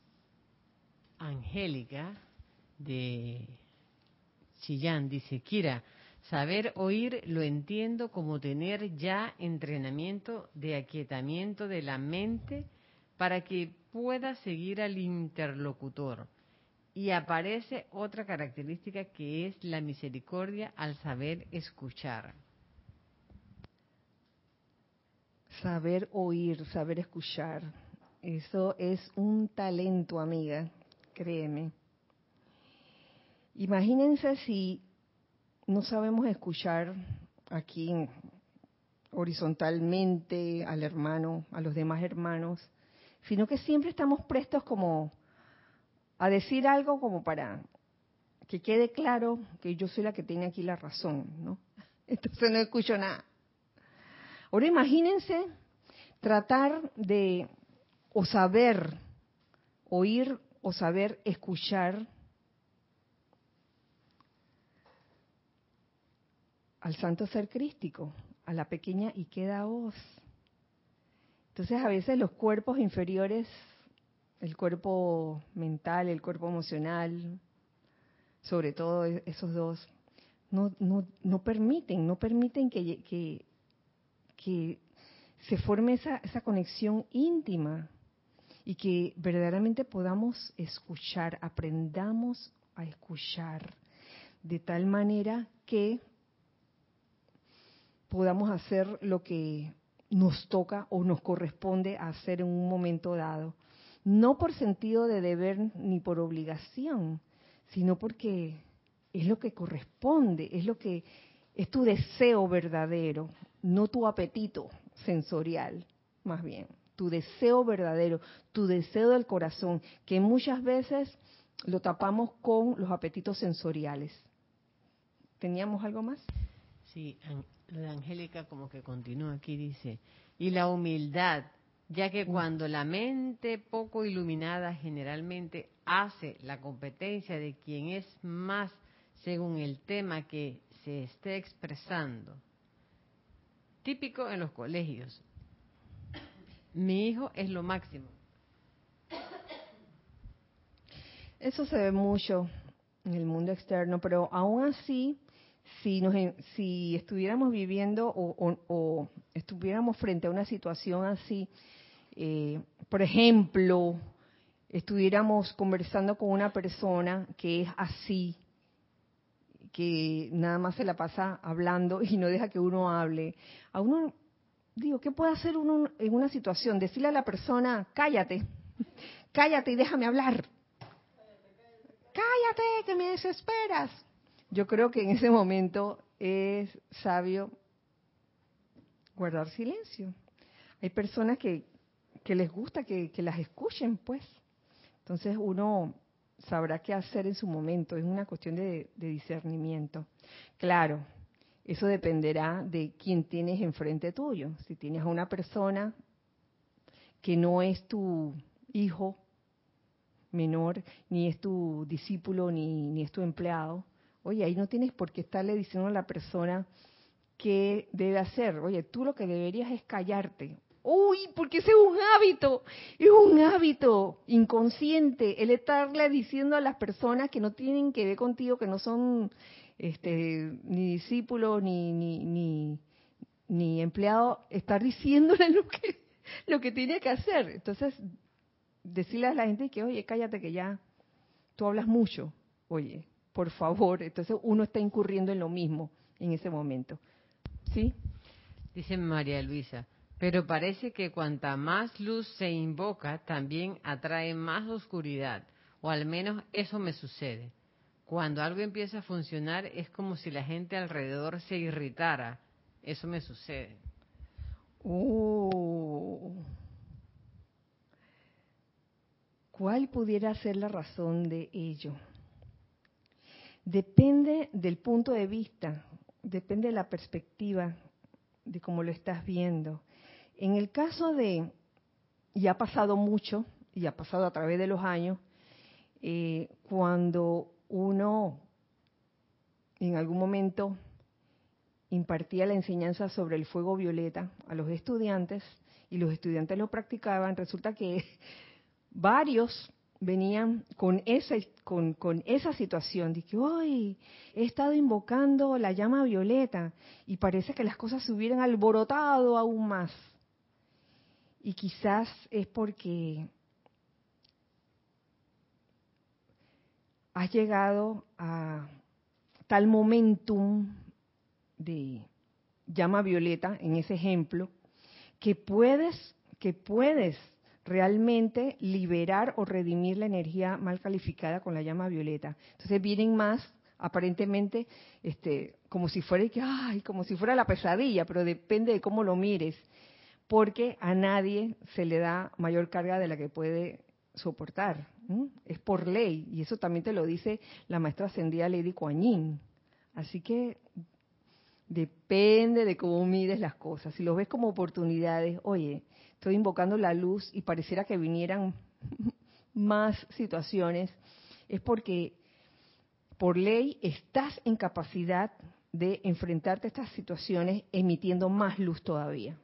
Angélica de Chillán dice, Kira, saber oír lo entiendo como tener ya entrenamiento de aquietamiento de la mente para que pueda seguir al interlocutor. Y aparece otra característica que es la misericordia al saber escuchar. Saber oír, saber escuchar. Eso es un talento, amiga, créeme. Imagínense si no sabemos escuchar aquí horizontalmente al hermano, a los demás hermanos, sino que siempre estamos prestos como a decir algo como para que quede claro que yo soy la que tiene aquí la razón, ¿no? Entonces no escucho nada. Ahora imagínense tratar de o saber oír o saber escuchar al santo ser crístico, a la pequeña y queda voz. Entonces a veces los cuerpos inferiores, el cuerpo mental, el cuerpo emocional, sobre todo e-, esos dos, no, no, no permiten, no permiten que, que, que se forme esa, esa conexión íntima y que verdaderamente podamos escuchar, aprendamos a escuchar de tal manera que podamos hacer lo que nos toca o nos corresponde hacer en un momento dado. No por sentido de deber ni por obligación, sino porque es lo que corresponde, es lo que es tu deseo verdadero, no tu apetito sensorial, más bien, tu deseo verdadero, tu deseo del corazón, que muchas veces lo tapamos con los apetitos sensoriales. ¿Teníamos algo más? Sí, lo de Angélica como que continúa aquí, dice, y la humildad, ya que cuando la mente poco iluminada generalmente hace la competencia de quien es más según el tema que se esté expresando, típico en los colegios, mi hijo es lo máximo. Eso se ve mucho en el mundo externo, pero aún así si, nos, si estuviéramos viviendo o, estuviéramos frente a una situación así, eh, por ejemplo, estuviéramos conversando con una persona que es así, que nada más se la pasa hablando y no deja que uno hable, a uno, digo, ¿qué puede hacer uno en una situación? Decirle a la persona, cállate, cállate y déjame hablar. Cállate, que me desesperas yo creo que en ese momento es sabio guardar silencio. Hay personas que, les gusta que, las escuchen, pues. Entonces uno sabrá qué hacer en su momento. Es una cuestión de, de discernimiento. Claro, eso dependerá de quién tienes enfrente tuyo. Si tienes a una persona que no es tu hijo menor, ni es tu discípulo, ni, ni es tu empleado, Oye, ahí no tienes por qué estarle diciendo a la persona qué debe hacer. Oye, tú lo que deberías es callarte. Uy, porque ese es un hábito, es un hábito inconsciente el estarle diciendo a las personas que no tienen que ver contigo, que no son este, ni discípulos ni, ni, ni, ni empleados, estar diciéndole lo que, lo que tiene que hacer. Entonces, decirle a la gente que, oye, cállate que ya tú hablas mucho oye, por favor, entonces uno está incurriendo en lo mismo en ese momento. ¿Sí? Dice María Luisa, pero parece que cuanta más luz se invoca, también atrae más oscuridad, o al menos eso me sucede. Cuando algo empieza a funcionar es como si la gente alrededor se irritara. Eso me sucede. Uh. ¿Cuál pudiera ser la razón de ello? Depende del punto de vista, depende de la perspectiva de cómo lo estás viendo. En el caso de, y ha pasado mucho, y ha pasado a través de los años, eh, cuando uno en algún momento impartía la enseñanza sobre el fuego violeta a los estudiantes y los estudiantes lo practicaban, resulta que varios venían con esa, con, esa situación de que hoy he estado invocando la llama violeta y parece que las cosas se hubieran alborotado aún más. Y quizás es porque has llegado a tal momentum de llama violeta en ese ejemplo que puedes que puedes realmente liberar o redimir la energía mal calificada con la llama violeta. Entonces vienen más aparentemente este como si fuera que ay, como si fuera la pesadilla, pero depende de cómo lo mires, porque a nadie se le da mayor carga de la que puede soportar. Es por ley y eso también te lo dice la maestra ascendida Lady Kuan Así que depende de cómo mires las cosas. Si lo ves como oportunidades, oye, estoy invocando la luz y pareciera que vinieran más situaciones, es porque por ley estás en capacidad de enfrentarte a estas situaciones emitiendo más luz todavía.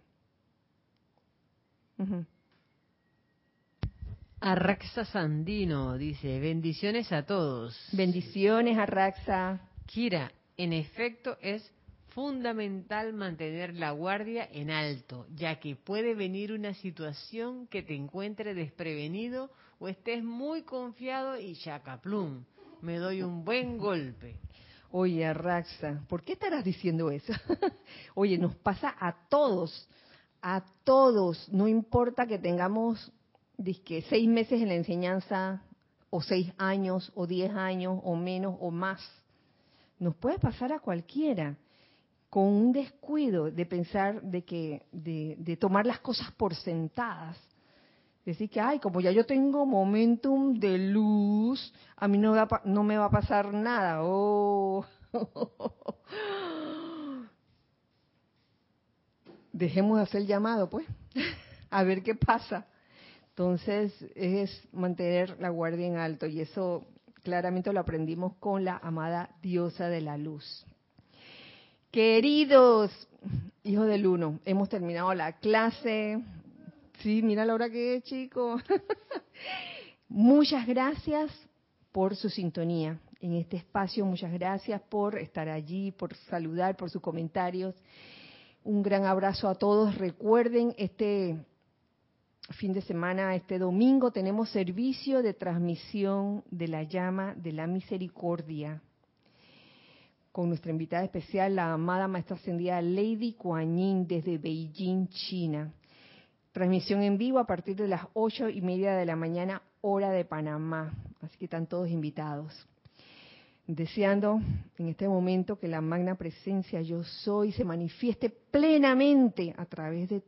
Arraxa Sandino dice, bendiciones a todos. Bendiciones, Arraxa. Kira, en efecto es fundamental mantener la guardia en alto, ya que puede venir una situación que te encuentre desprevenido o estés muy confiado y chacaplum, me doy un buen golpe. Oye, Raxa, ¿por qué estarás diciendo eso? Oye, nos pasa a todos, a todos, no importa que tengamos disque, seis meses en la enseñanza, o seis años, o diez años, o menos, o más. Nos puede pasar a cualquiera con un descuido de pensar de que de, tomar las cosas por sentadas. Decir que ay como ya yo tengo momentum de luz a mí no, no me va a pasar nada oh. Dejemos de hacer llamado pues a ver qué pasa. Entonces es mantener la guardia en alto y eso claramente lo aprendimos con la amada diosa de la luz Queridos hijos del uno, hemos terminado la clase. Sí, mira la hora que es, chico. Muchas gracias por su sintonía en este espacio. Muchas gracias por estar allí, por saludar, por sus comentarios. Un gran abrazo a todos. Recuerden, este fin de semana, este domingo, tenemos servicio de transmisión de la llama de la misericordia con nuestra invitada especial, la amada maestra ascendida Lady Kuan Yin desde Beijing, China. Transmisión en vivo a partir de las ocho y media de la mañana, hora de Panamá. Así que están todos invitados. Deseando en este momento que la magna presencia yo soy se manifieste plenamente a través de,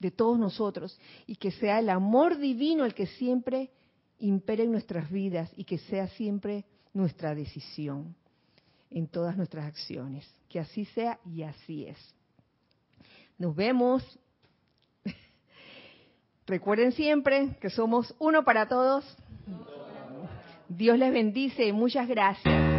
de todos nosotros y que sea el amor divino el que siempre impere en nuestras vidas y que sea siempre nuestra decisión en todas nuestras acciones. Que así sea y así es. Nos vemos. Recuerden siempre que somos uno para todos. Dios les bendice y muchas gracias.